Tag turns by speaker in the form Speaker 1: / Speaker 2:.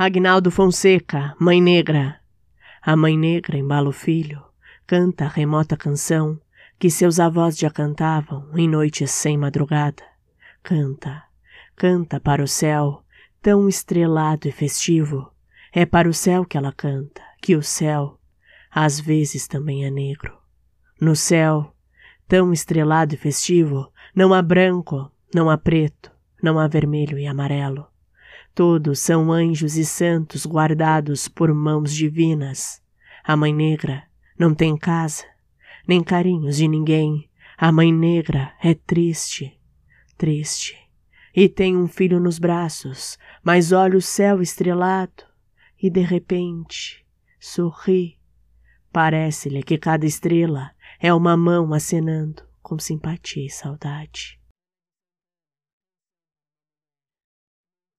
Speaker 1: Agnaldo Fonseca, Mãe Negra. A Mãe Negra embala o filho, canta a remota canção que seus avós já cantavam em noites sem madrugada. Canta, canta para o céu, tão estrelado e festivo. É para o céu que ela canta, que o céu às vezes também é negro. No céu, tão estrelado e festivo, não há branco, não há preto, não há vermelho e amarelo. Todos são anjos e santos guardados por mãos divinas. A Mãe Negra não tem casa, nem carinhos de ninguém. A Mãe Negra é triste, triste. E tem um filho nos braços, mas olha o céu estrelado e de repente sorri. Parece-lhe que cada estrela é uma mão acenando com simpatia e saudade.